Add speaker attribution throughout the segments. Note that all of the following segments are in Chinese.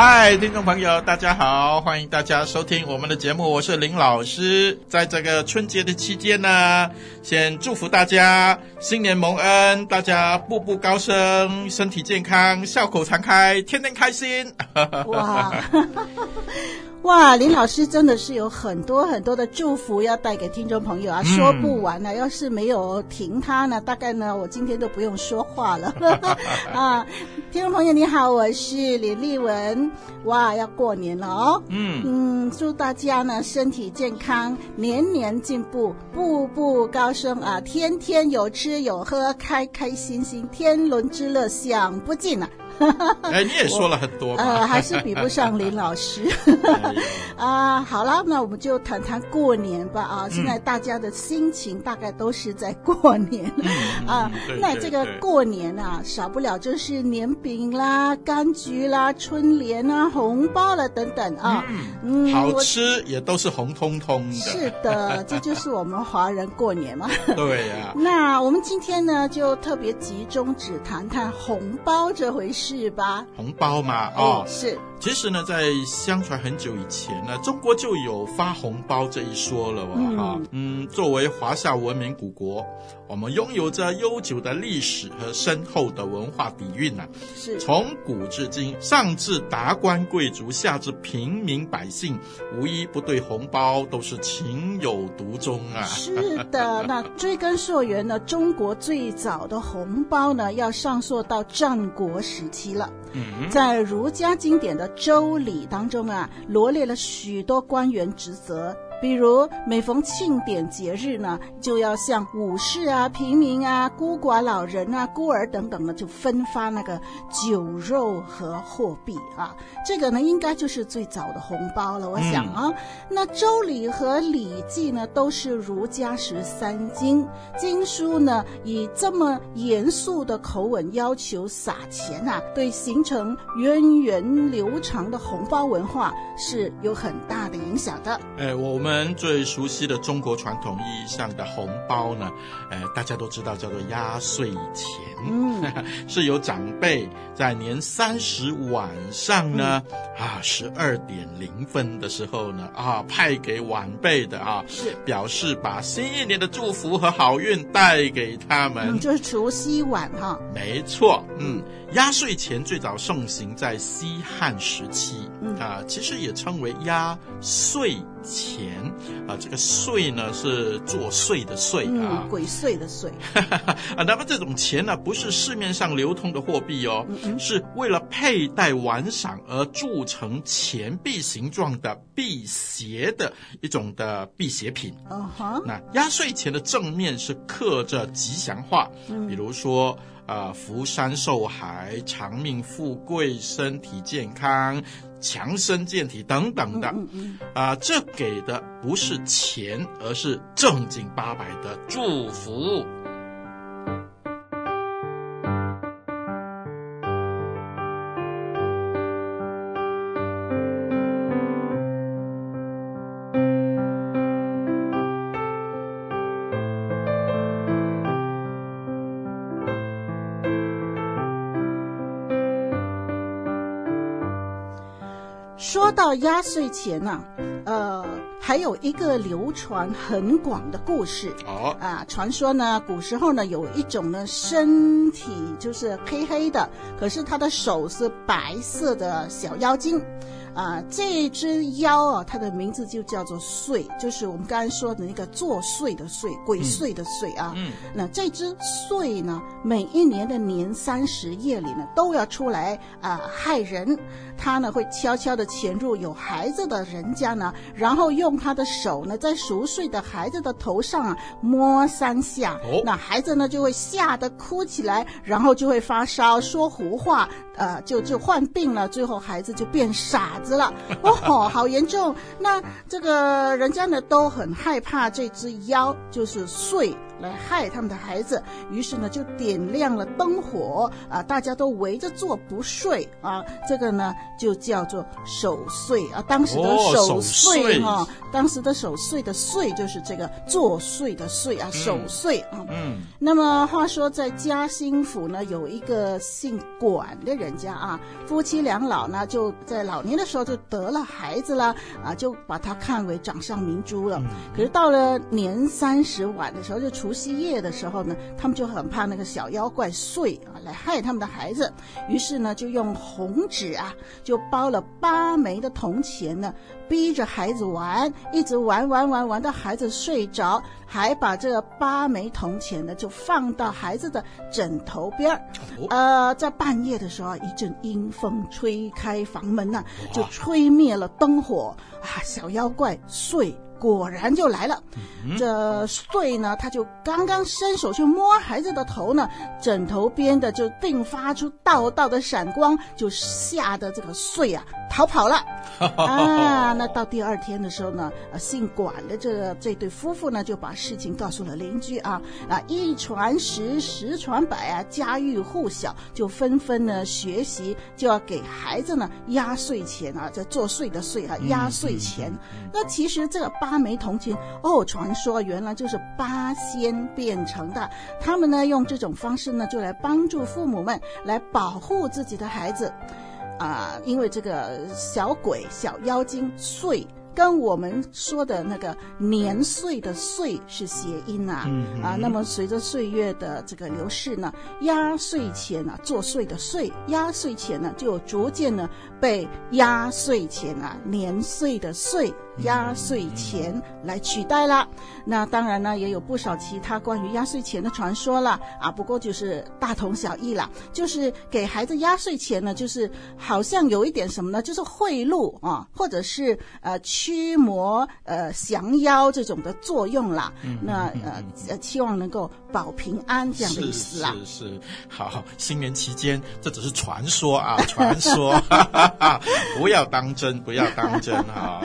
Speaker 1: 嗨，听众朋友，大家好，欢迎大家收听我们的节目，我是林老师。在这个春节的期间呢，先祝福大家新年蒙恩，大家步步高升，身体健康，笑口常开，天天开心。
Speaker 2: 哇！哇，林老师真的是有很多很多的祝福要带给听众朋友啊，说不完了。嗯、要是没有停他呢，大概呢，我今天都不用说话了。啊，听众朋友你好，我是李丽文。哇，要过年了哦。嗯嗯，祝大家呢身体健康，年年进步，步步高升啊，天天有吃有喝，开开心心，天伦之乐享不尽啊。
Speaker 1: 哎，你也说了很多，
Speaker 2: 呃，还是比不上林老师。啊，好了，那我们就谈谈过年吧。啊，现在大家的心情大概都是在过年。嗯、啊，那这个过年啊，少不了就是年饼啦、柑橘啦、春联啦、红包了等等啊。
Speaker 1: 嗯，好吃也都是红彤彤的。
Speaker 2: 是的，这就是我们华人过年嘛。
Speaker 1: 对呀、啊。
Speaker 2: 那我们今天呢，就特别集中只谈谈红包这回事。是吧？
Speaker 1: 红包嘛，哦，
Speaker 2: 是。
Speaker 1: 其实呢，在相传很久以前呢，中国就有发红包这一说了哇哈。嗯，嗯，作为华夏文明古国，我们拥有着悠久的历史和深厚的文化底蕴呐、啊。
Speaker 2: 是，
Speaker 1: 从古至今，上至达官贵族，下至平民百姓，无一不对红包都是情有独钟啊。
Speaker 2: 是的，那追根溯源呢，中国最早的红包呢，要上溯到战国时期了。嗯，在儒家经典的。周礼当中啊，罗列了许多官员职责。比如每逢庆典节日呢，就要向武士啊、平民啊、孤寡老人啊、孤儿等等呢，就分发那个酒肉和货币啊。这个呢，应该就是最早的红包了。我想啊，嗯、那周礼和礼记呢，都是儒家十三经经书呢，以这么严肃的口吻要求撒钱啊，对形成源远流长的红包文化是有很大的影响的。
Speaker 1: 哎，我们。我们最熟悉的中国传统意义上的红包呢，呃，大家都知道叫做压岁钱，嗯，是由长辈在年三十晚上呢，嗯、啊，十二点零分的时候呢，啊，派给晚辈的啊，是。表示把新一年的祝福和好运带给他们，
Speaker 2: 嗯、就是除夕晚哈，
Speaker 1: 没错，嗯。压岁钱最早盛行在西汉时期，嗯、啊，其实也称为压岁钱，啊，这个税呢是作税的税啊，
Speaker 2: 嗯、鬼税的税，
Speaker 1: 啊，那么这种钱呢不是市面上流通的货币哦，嗯嗯是为了佩戴玩赏而铸成钱币形状的辟邪的一种的辟邪品。那压岁钱的正面是刻着吉祥话，嗯、比如说。啊，福山寿海、长命富贵、身体健康、强身健体等等的，嗯嗯嗯、啊，这给的不是钱，而是正经八百的祝福。
Speaker 2: 到压岁钱呢、啊，呃，还有一个流传很广的故事。哦，啊，传说呢，古时候呢，有一种呢，身体就是黑黑的，可是他的手是白色的小妖精。啊，这只妖啊，它的名字就叫做祟，就是我们刚才说的那个作祟的祟，鬼祟的祟啊。嗯，那这只祟呢，每一年的年三十夜里呢，都要出来啊害人。他呢会悄悄的潜入有孩子的人家呢，然后用他的手呢，在熟睡的孩子的头上啊摸三下，哦、那孩子呢就会吓得哭起来，然后就会发烧、说胡话，呃，就就患病了，最后孩子就变傻子。死了哦，好严重！那这个人家呢都很害怕这只妖，就是祟来害他们的孩子。于是呢，就点亮了灯火啊，大家都围着坐不睡啊。这个呢，就叫做守岁啊。当时的守岁哈、哦，当时的守岁的岁就是这个作祟的祟啊，守岁啊。嗯。那么话说，在嘉兴府呢，有一个姓管的人家啊，夫妻两老呢，就在老年的时候就得了孩子了啊，就把他看为掌上明珠了。可是到了年三十晚的时候，就除夕夜的时候呢，他们就很怕那个小妖怪祟啊来害他们的孩子，于是呢，就用红纸啊，就包了八枚的铜钱呢，逼着孩子玩，一直玩玩玩玩到孩子睡着，还把这个八枚铜钱呢就放到孩子的枕头边儿。呃，在半夜的时候，一阵阴风吹开房门呢，就吹灭了灯火啊，小妖怪祟。果然就来了，嗯、这穗呢，他就刚刚伸手去摸孩子的头呢，枕头边的就并发出道道的闪光，就吓得这个穗啊逃跑了。啊，那到第二天的时候呢，啊，姓管的这这对夫妇呢，就把事情告诉了邻居啊，啊，一传十，十传百啊，家喻户晓，就纷纷呢学习，就要给孩子呢压岁钱啊，这作祟的祟啊，压岁钱。嗯嗯、那其实这个八枚铜钱哦，传说原来就是八仙变成的，他们呢用这种方式呢，就来帮助父母们来保护自己的孩子。啊、呃，因为这个小鬼、小妖精岁，跟我们说的那个年岁的岁是谐音啊，嗯、啊，那么随着岁月的这个流逝呢，压岁钱啊，作祟的岁，压岁钱呢，就逐渐呢被压岁钱啊，年岁的岁。压岁钱来取代了，那当然呢，也有不少其他关于压岁钱的传说了啊。不过就是大同小异了，就是给孩子压岁钱呢，就是好像有一点什么呢，就是贿赂啊，或者是呃驱魔呃降妖这种的作用啦。嗯、那呃呃，期望能够保平安这样的意思啦。
Speaker 1: 是是，是，好，新年期间这只是传说啊，传说，不要当真，不要当真啊。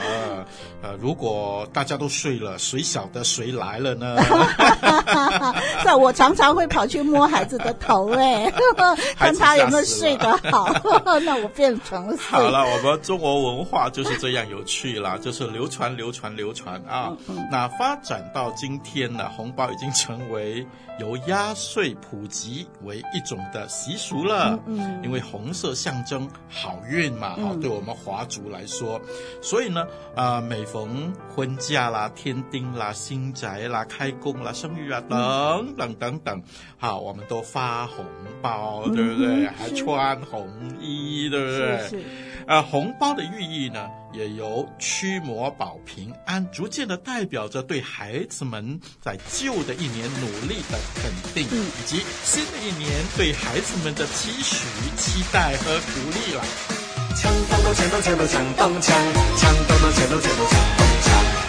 Speaker 1: 呃，如果大家都睡了，谁晓得谁来了呢？
Speaker 2: 那我常常会跑去摸孩子的头，哎，看他有没有睡得好。那我变成了。
Speaker 1: 好了，我们中国文化就是这样有趣啦，就是流传、流传、流传啊。嗯嗯、那发展到今天呢，红包已经成为由压岁普及为一种的习俗了。嗯，嗯因为红色象征好运嘛，哈、嗯，对我们华族来说，所以呢，啊、呃。每逢婚嫁啦、添丁啦、新宅啦、开工啦、生日啊等等等等，好，我们都发红包，对不对？嗯、还穿红衣，对不对？是是。啊，红包的寓意呢，也由驱魔保平安，逐渐的代表着对孩子们在旧的一年努力的肯定，嗯、以及新的一年对孩子们的期许、期待和鼓励了。枪咚咚，枪咚枪咚，枪咚枪，枪咚咚，枪咚枪咚，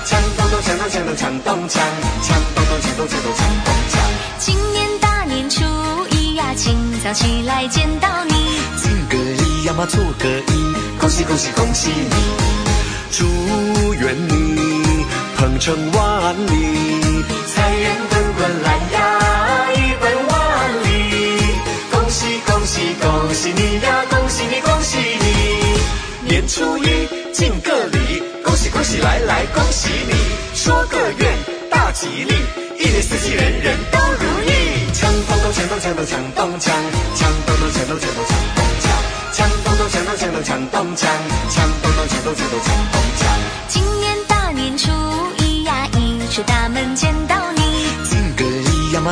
Speaker 1: 枪咚咚，枪咚枪咚，枪咚枪，枪咚咚，枪咚枪咚，枪咚枪。今年大年初一呀，清早起来见到你，敬个礼呀嘛，做个揖，恭喜恭喜恭喜你，祝愿你鹏程万里，财源滚滚来呀，一本万利，恭喜恭喜恭喜你呀，恭喜你恭喜你。年初一敬个礼，恭喜恭喜来来恭喜你，说个愿大吉利，一年四季人人都如意。锵咚咚锵咚锵咚锵咚锵，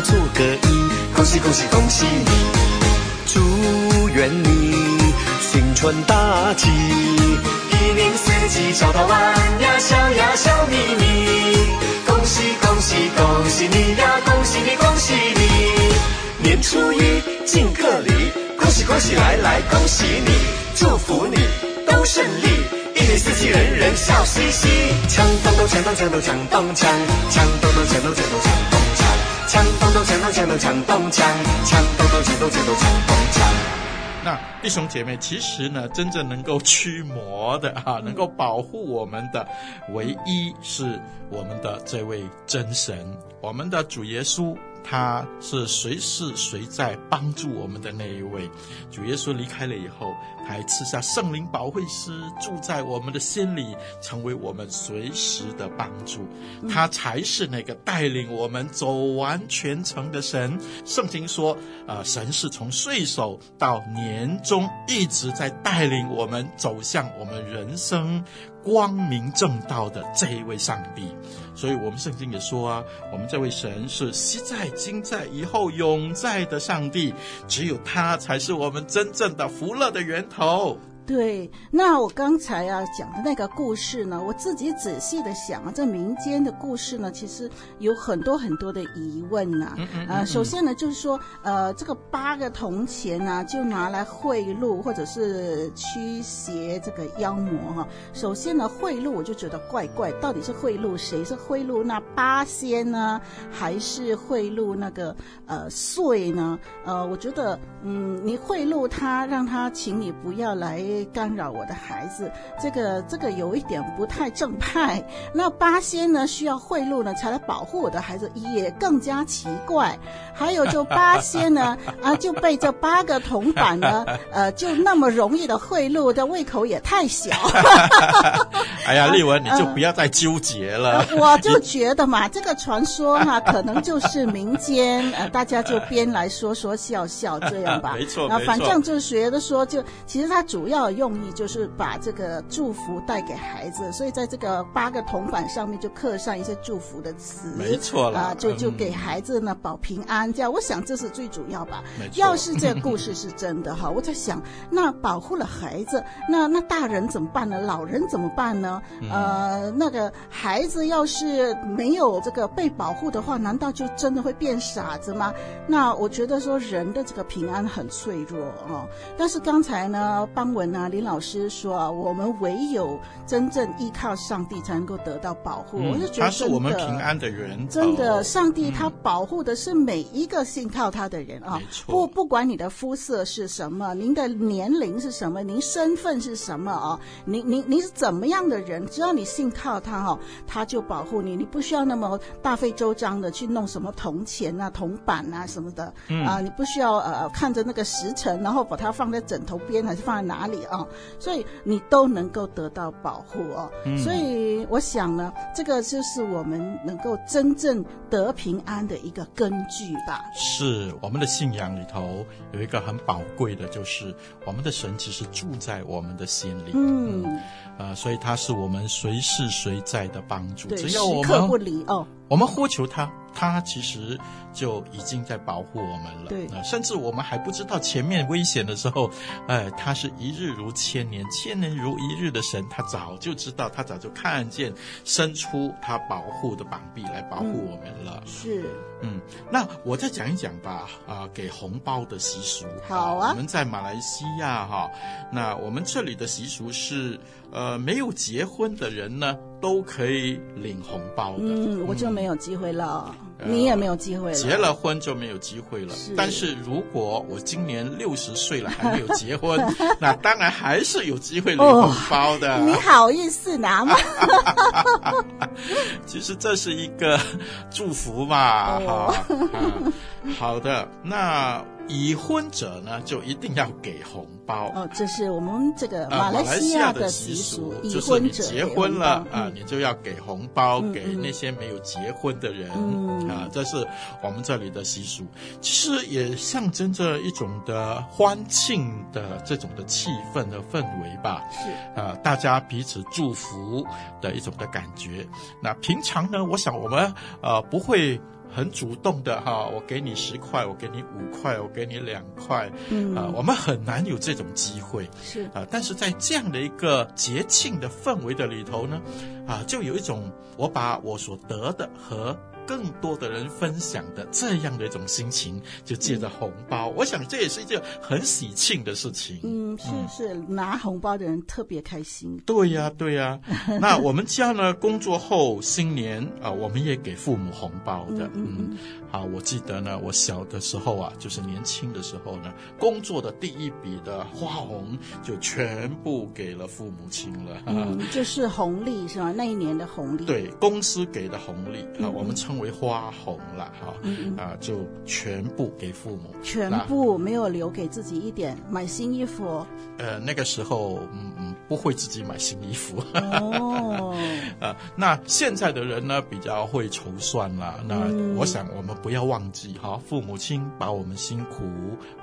Speaker 1: 做个揖，恭喜恭喜恭喜你，祝愿你。新春大吉，一年四季笑到玩呀，笑呀笑眯眯。恭喜恭喜恭喜你呀，恭喜你恭喜你。年初一敬个礼，恭喜恭喜来来恭喜你，祝福你都顺利，一年四季人人笑嘻嘻。锵咚咚锵咚锵咚锵咚锵，锵咚咚锵咚锵咚锵咚枪，咚咚锵咚锵咚锵咚锵，锵咚咚锵咚锵咚锵咚锵。那弟兄姐妹，其实呢，真正能够驱魔的啊，能够保护我们的，唯一是我们的这位真神，我们的主耶稣。他是随时随在帮助我们的那一位。主耶稣离开了以后，他还赐下圣灵保惠师住在我们的心里，成为我们随时的帮助。他才是那个带领我们走完全程的神。圣经说，呃，神是从岁首到年终一直在带领我们走向我们人生光明正道的这一位上帝，所以我们圣经也说啊，我们这位神是昔在、今在、以后永在的上帝，只有他才是我们真正的福乐的源头。
Speaker 2: 对，那我刚才啊讲的那个故事呢，我自己仔细的想啊，这民间的故事呢，其实有很多很多的疑问呐、啊。嗯嗯嗯呃，首先呢，就是说，呃，这个八个铜钱呢、啊，就拿来贿赂或者是驱邪这个妖魔哈、啊。首先呢，贿赂我就觉得怪怪，到底是贿赂谁？是贿赂那八仙呢，还是贿赂那个呃岁呢？呃，我觉得，嗯，你贿赂他，让他请你不要来。干扰我的孩子，这个这个有一点不太正派。那八仙呢，需要贿赂呢，才来保护我的孩子，也更加奇怪。还有就八仙呢，啊，就被这八个铜板呢，呃，就那么容易的贿赂，这胃口也太小。
Speaker 1: 哎呀，丽文，你就不要再纠结了。
Speaker 2: 呃、我就觉得嘛，这个传说哈、啊，可能就是民间，呃，大家就编来说说笑笑这样吧。
Speaker 1: 没错，
Speaker 2: 啊，反正就是觉得说，就其实它主要。用意就是把这个祝福带给孩子，所以在这个八个铜板上面就刻上一些祝福的词，
Speaker 1: 没错啦
Speaker 2: 啊，就就给孩子呢保平安，这样我想这是最主要吧。要是这个故事是真的哈，我在想，那保护了孩子，那那大人怎么办呢？老人怎么办呢？呃，那个孩子要是没有这个被保护的话，难道就真的会变傻子吗？那我觉得说人的这个平安很脆弱哦。但是刚才呢，邦文。那林老师说啊，我们唯有真正依靠上帝，才能够得到保护。嗯、我是觉得，
Speaker 1: 他是我们平安的人。
Speaker 2: 真的，上帝他保护的是每一个信靠他的人啊。不，不管你的肤色是什么，您的年龄是什么，您身份是什么啊？您您您是怎么样的人？只要你信靠他哈，他就保护你。你不需要那么大费周章的去弄什么铜钱啊、铜板啊什么的、嗯、啊。你不需要呃看着那个时辰，然后把它放在枕头边，还是放在哪里？啊，所以你都能够得到保护哦。嗯，所以我想呢，这个就是我们能够真正得平安的一个根据吧。
Speaker 1: 是我们的信仰里头有一个很宝贵的，就是我们的神其实住在我们的心里。嗯，啊、嗯呃，所以他是我们随时随在的帮助，只要我
Speaker 2: 们不离哦。
Speaker 1: 我们呼求他，他其实就已经在保护我们了。
Speaker 2: 对，
Speaker 1: 甚至我们还不知道前面危险的时候，呃，他是一日如千年，千年如一日的神，他早就知道，他早就看见，伸出他保护的膀臂来保护我们了。
Speaker 2: 嗯、是，
Speaker 1: 嗯，那我再讲一讲吧，啊、呃，给红包的习俗。
Speaker 2: 好啊，
Speaker 1: 我们在马来西亚哈，那我们这里的习俗是，呃，没有结婚的人呢。都可以领红包的。
Speaker 2: 嗯，我就没有机会了，嗯、你也没有机会了。
Speaker 1: 结了婚就没有机会了。是。但是如果我今年六十岁了还没有结婚，那当然还是有机会领红包的。
Speaker 2: 哦、你好意思拿吗？
Speaker 1: 其实这是一个祝福嘛，哦、哈、嗯。好的，那。已婚者呢，就一定要给红包
Speaker 2: 哦。这是我们这个马来西亚的习俗，已婚者
Speaker 1: 就是你结婚了啊、嗯，你就要给红包给那些没有结婚的人、嗯、啊。这是我们这里的习俗，其实也象征着一种的欢庆的这种的气氛的氛围吧。
Speaker 2: 是
Speaker 1: 啊，大家彼此祝福的一种的感觉。那平常呢，我想我们呃不会。很主动的哈，我给你十块，我给你五块，我给你两块，嗯。啊，我们很难有这种机会，
Speaker 2: 是。
Speaker 1: 啊，但是在这样的一个节庆的氛围的里头呢，啊，就有一种我把我所得的和更多的人分享的这样的一种心情，就借着红包，嗯、我想这也是一件很喜庆的事情。
Speaker 2: 嗯，是是，嗯、拿红包的人特别开心。
Speaker 1: 对呀、啊，对呀、啊。那我们家呢，工作后新年啊、呃，我们也给父母红包的。嗯，嗯，嗯好，我记得呢，我小的时候啊，就是年轻的时候呢，工作的第一笔的花红就全部给了父母亲了。
Speaker 2: 嗯，就是红利是吧？那一年的红利。
Speaker 1: 对，公司给的红利啊，我们称为花红了哈。嗯啊，就全部给父母。
Speaker 2: 全部没有留给自己一点，买新衣服。
Speaker 1: 呃，那个时候嗯嗯不会自己买新衣服。哦。啊，那现在的人呢，比较会筹算了。那我想我们。不要忘记哈，父母亲把我们辛苦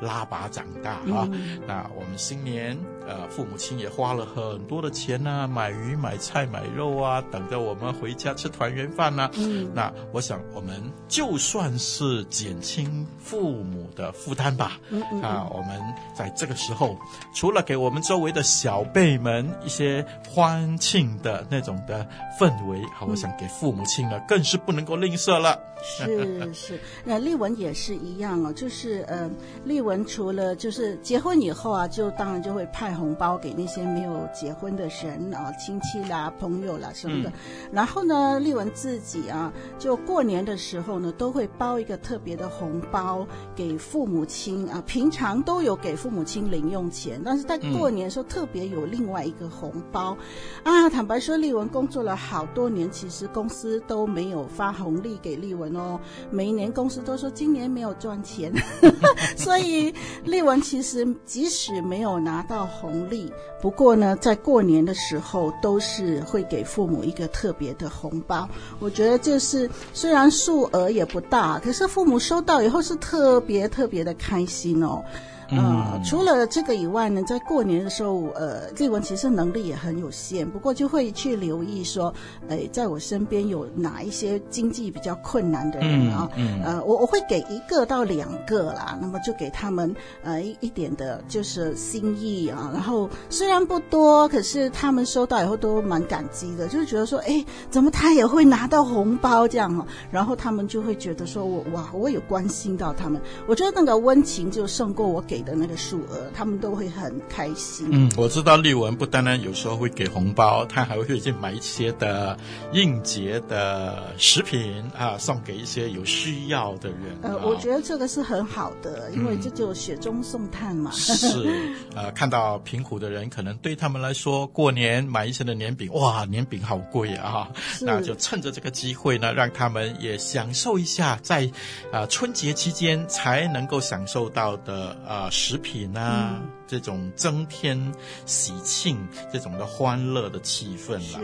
Speaker 1: 拉拔长大哈。嗯、那我们新年呃，父母亲也花了很多的钱呐，买鱼、买菜、买肉啊，等着我们回家吃团圆饭呐。嗯，那我想我们就算是减轻父母的负担吧。啊，我们在这个时候，除了给我们周围的小辈们一些欢庆的那种的氛围，好，我想给父母亲呢，更是不能够吝啬了。
Speaker 2: 是是，那丽文也是一样哦，就是呃，丽文除了就是结婚以后啊，就当然就会派红包给那些没有结婚的人啊，亲戚啦、朋友啦什么的。嗯、然后呢，丽文自己啊，就过年的时候呢，都会包一个特别的红包给父母亲啊。平常都有给父母亲零用钱，但是在过年的时候特别有另外一个红包、嗯、啊。坦白说，丽文工作了好多年，其实公司都没有发红利给丽文。哦，每一连公司都说今年没有赚钱，所以丽文其实即使没有拿到红利，不过呢，在过年的时候都是会给父母一个特别的红包。我觉得就是虽然数额也不大，可是父母收到以后是特别特别的开心哦。呃，除了这个以外呢，在过年的时候，呃，丽文其实能力也很有限，不过就会去留意说，哎，在我身边有哪一些经济比较困难的人啊，嗯嗯、呃，我我会给一个到两个啦，那么就给他们呃一一点的就是心意啊，然后虽然不多，可是他们收到以后都蛮感激的，就是觉得说，哎，怎么他也会拿到红包这样啊，然后他们就会觉得说我哇，我有关心到他们，我觉得那个温情就胜过我给。的那个数额，他们都会很开心。
Speaker 1: 嗯，我知道丽文不单单有时候会给红包，他还会去买一些的应节的食品啊，送给一些有需要的人。
Speaker 2: 呃，我觉得这个是很好的，因为这就雪中送炭嘛。
Speaker 1: 嗯、是，呃，看到贫苦的人，可能对他们来说，过年买一些的年饼，哇，年饼好贵啊！那就趁着这个机会呢，让他们也享受一下在啊、呃、春节期间才能够享受到的啊。呃食品啊，嗯、这种增添喜庆、这种的欢乐的气氛了。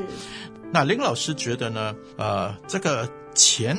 Speaker 1: 那林老师觉得呢？呃，这个钱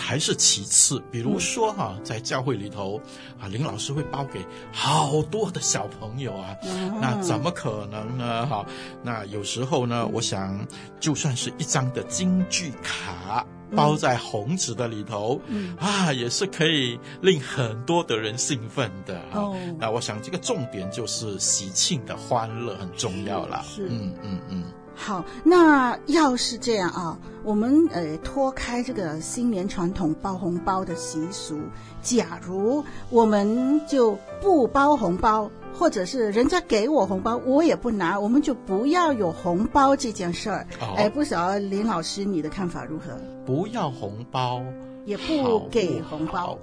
Speaker 1: 还是其次。比如说哈，嗯、在教会里头啊，林老师会包给好多的小朋友啊，嗯、那怎么可能呢？哈，那有时候呢，我想就算是一张的京剧卡。包在红纸的里头，嗯、啊，也是可以令很多的人兴奋的。哦，那我想这个重点就是喜庆的欢乐很重要啦。是，嗯嗯嗯。嗯嗯
Speaker 2: 好，那要是这样啊，我们呃脱开这个新年传统包红包的习俗，假如我们就不包红包。或者是人家给我红包，我也不拿，我们就不要有红包这件事儿。哦、哎，不晓得林老师你的看法如何？
Speaker 1: 不要红包，
Speaker 2: 也不给红包，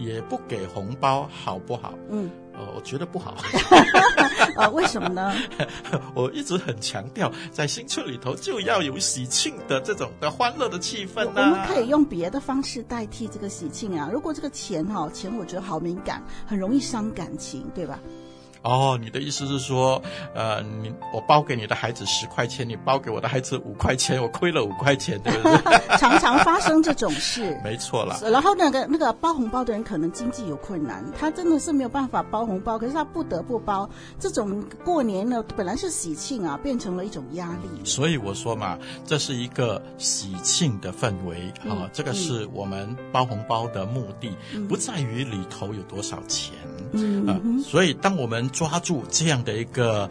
Speaker 1: 也不给红包，好不好？嗯，呃，我觉得不好。
Speaker 2: 啊、呃，为什么呢？
Speaker 1: 我一直很强调，在新春里头就要有喜庆的这种的欢乐的气氛呢、啊。
Speaker 2: 我们可以用别的方式代替这个喜庆啊。如果这个钱哈、哦，钱我觉得好敏感，很容易伤感情，对吧？
Speaker 1: 哦，你的意思是说，呃，你我包给你的孩子十块钱，你包给我的孩子五块钱，我亏了五块钱，对不对？
Speaker 2: 常常发生这种事，
Speaker 1: 没错啦。
Speaker 2: 然后那个那个包红包的人可能经济有困难，他真的是没有办法包红包，可是他不得不包。这种过年呢，本来是喜庆啊，变成了一种压力。
Speaker 1: 所以我说嘛，这是一个喜庆的氛围啊，这个是我们包红包的目的，嗯，不在于里头有多少钱。嗯，呃，所以当我们抓住这样的一个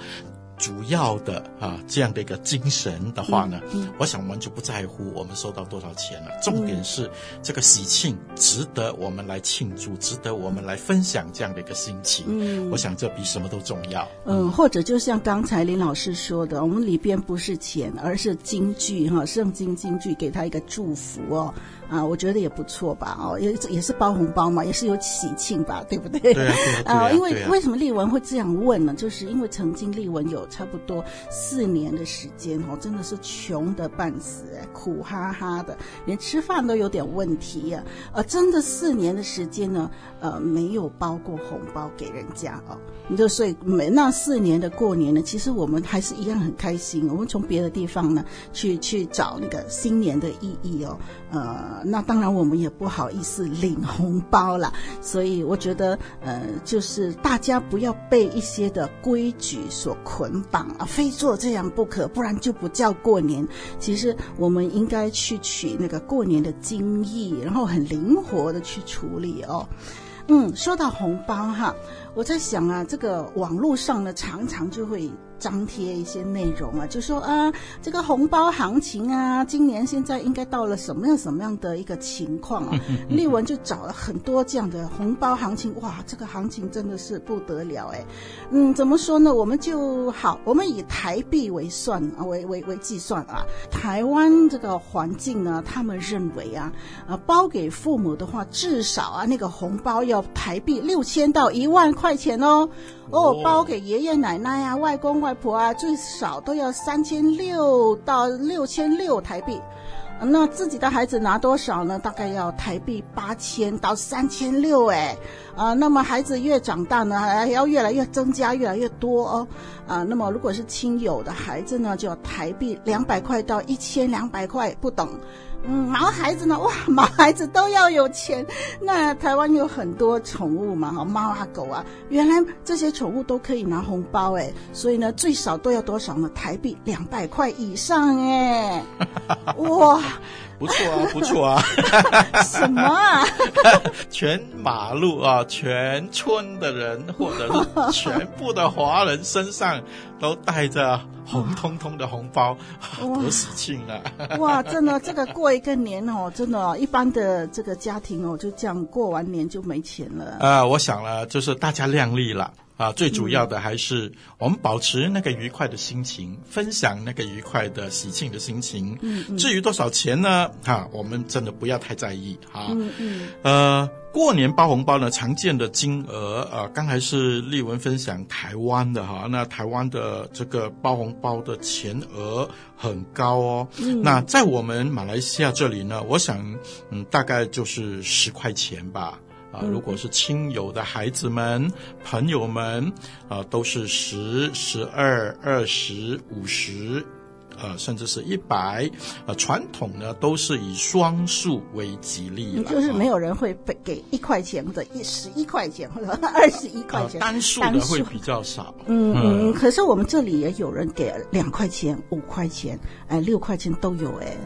Speaker 1: 主要的啊这样的一个精神的话呢，
Speaker 2: 嗯嗯、
Speaker 1: 我想我们就不在乎我们收到多少钱了。重点是这个喜庆值得我们来庆祝，值得我们来分享这样的一个心情。嗯，我想这比什么都重要。
Speaker 2: 嗯，或者就像刚才林老师说的，我们里边不是钱，而是金句哈，圣经金句，给他一个祝福哦。啊，我觉得也不错吧，哦，也也是包红包嘛，也是有喜庆吧，对不对？
Speaker 1: 对啊，对啊。啊
Speaker 2: 呃、因为为什么丽文会这样问呢？就是因为曾经丽文有差不多四年的时间，哦，真的是穷得半死，苦哈哈的，连吃饭都有点问题呀、啊。呃，真的四年的时间呢，呃，没有包过红包给人家哦。你就所以每那四年的过年呢，其实我们还是一样很开心。我们从别的地方呢，去去找那个新年的意义哦，呃。那当然，我们也不好意思领红包了，所以我觉得，呃，就是大家不要被一些的规矩所捆绑啊，非做这样不可，不然就不叫过年。其实我们应该去取那个过年的精义，然后很灵活的去处理哦。嗯，说到红包哈，我在想啊，这个网络上呢，常常就会。张贴一些内容啊，就说啊，这个红包行情啊，今年现在应该到了什么样什么样的一个情况啊？丽文就找了很多这样的红包行情，哇，这个行情真的是不得了哎。嗯，怎么说呢？我们就好，我们以台币为算啊，为为为计算啊。台湾这个环境呢，他们认为啊，啊，包给父母的话，至少啊，那个红包要台币六千到一万块钱哦。哦，包给爷爷奶奶啊、外公外婆啊，最少都要三千六到六千六台币。那自己的孩子拿多少呢？大概要台币八千到三千六。哎，啊，那么孩子越长大呢，还要越来越增加，越来越多哦。啊，那么如果是亲友的孩子呢，就要台币两百块到一千两百块不等。嗯，毛孩子呢？哇，毛孩子都要有钱。那台湾有很多宠物嘛，哈，猫啊狗啊，原来这些宠物都可以拿红包哎，所以呢，最少都要多少呢？台币两百块以上哎，哇。
Speaker 1: 不错啊，不错啊！
Speaker 2: 什么啊？
Speaker 1: 全马路啊，全村的人，或者是全部的华人身上都带着红彤彤的红包，多喜庆啊！
Speaker 2: 哇，真的，这个过一个年哦，真的，一般的这个家庭哦，就这样过完年就没钱了。
Speaker 1: 呃，我想了，就是大家量力了。啊，最主要的还是我们保持那个愉快的心情，嗯、分享那个愉快的喜庆的心情。嗯，嗯，至于多少钱呢？哈、啊，我们真的不要太在意。哈、啊，嗯嗯。呃，过年包红包呢，常见的金额，呃，刚才是丽文分享台湾的哈、啊，那台湾的这个包红包的钱额很高哦。嗯。那在我们马来西亚这里呢，我想，嗯，大概就是十块钱吧。啊，如果是亲友的孩子们、朋友们，啊，都是十、十二、二十、五十，呃，甚至是一百。呃，传统呢都是以双数为吉利，
Speaker 2: 就是没有人会给一块钱或者一十一块钱或者二十一块钱，
Speaker 1: 单数的会比较少。
Speaker 2: 嗯嗯，可是我们这里也有人给两块钱、五块钱、哎六块钱都有哎。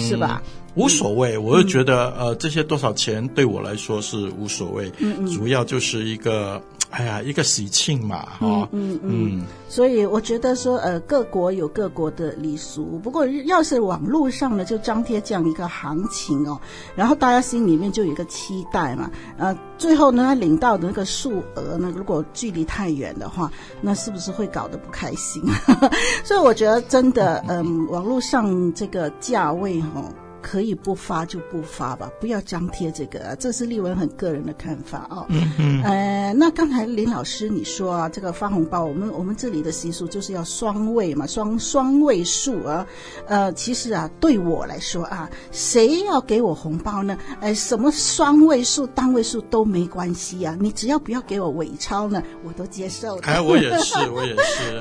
Speaker 2: 是吧？
Speaker 1: 无所谓，我就觉得，呃，这些多少钱对我来说是无所谓，嗯嗯，主要就是一个，哎呀，一个喜庆嘛，哈，嗯嗯嗯。
Speaker 2: 所以我觉得说，呃，各国有各国的礼俗，不过要是网络上呢，就张贴这样一个行情哦，然后大家心里面就有一个期待嘛，呃，最后呢，他领到的那个数额呢，如果距离太远的话，那是不是会搞得不开心？所以我觉得真的，嗯，网络上这个价位哈。可以不发就不发吧，不要张贴这个，这是立文很个人的看法哦。嗯嗯。呃，那刚才林老师你说啊，这个发红包，我们我们这里的习俗就是要双位嘛，双双位数啊。呃，其实啊，对我来说啊，谁要给我红包呢？呃，什么双位数、单位数都没关系啊，你只要不要给我伪钞呢，我都接受。
Speaker 1: 哎，我也是，我也是。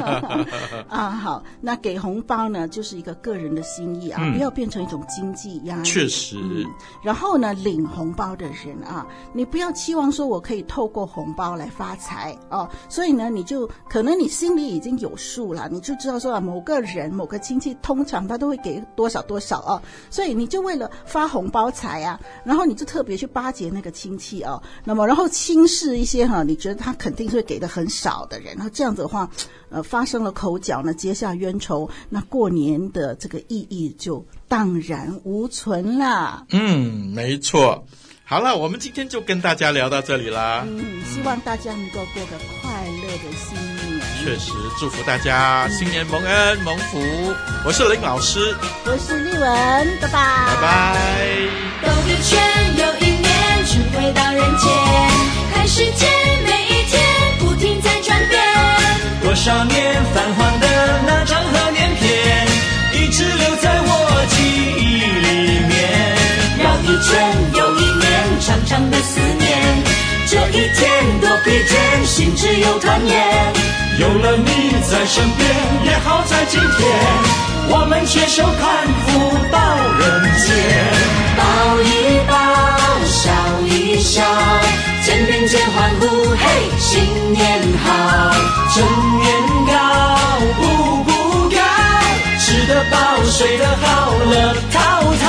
Speaker 2: 啊，好，那给红包呢，就是一个个人的心意啊，嗯、不要变成一种。种经济压力。
Speaker 1: 确实、嗯。
Speaker 2: 然后呢，领红包的人啊，你不要期望说我可以透过红包来发财哦。所以呢，你就可能你心里已经有数了，你就知道说啊，某个人、某个亲戚，通常他都会给多少多少哦。所以你就为了发红包财啊，然后你就特别去巴结那个亲戚哦。那么，然后轻视一些哈，你觉得他肯定是会给的很少的人，然后这样子的话。呃，发生了口角呢，结下冤仇，那过年的这个意义就荡然无存了。
Speaker 1: 嗯，没错。好了，我们今天就跟大家聊到这里啦。
Speaker 2: 嗯，希望大家能够过个快乐的新年。
Speaker 1: 确实，祝福大家新年蒙恩蒙福。我是林老师，
Speaker 2: 我是丽文，拜拜，
Speaker 1: 拜拜。
Speaker 3: 兜一圈又一年，春回到人间，看世界每一天不停在转变。
Speaker 4: 多少年泛黄的那张贺年
Speaker 3: 圈又一年，长长的思念，这一天多疲倦，心只有团圆。
Speaker 4: 有了你在身边，也好在今天，我们携手看福到人间。
Speaker 3: 抱一抱，笑一笑，肩并肩欢呼，嘿，新年好，正。睡得好了，淘淘，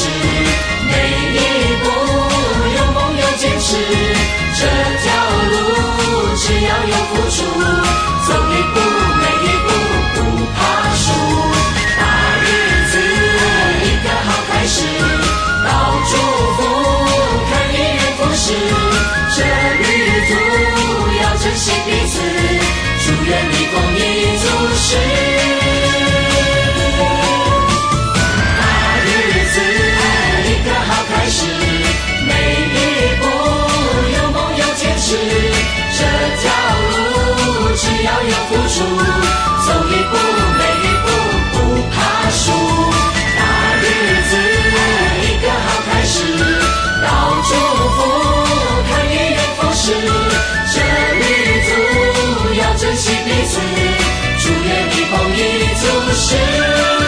Speaker 3: 是，每一步有梦有坚持，这条路只要有付出，走一步每一步不怕输，把日子一个好开始，到祝福看一人复侍，这旅途要珍惜彼此，祝愿你共一足是。shoes.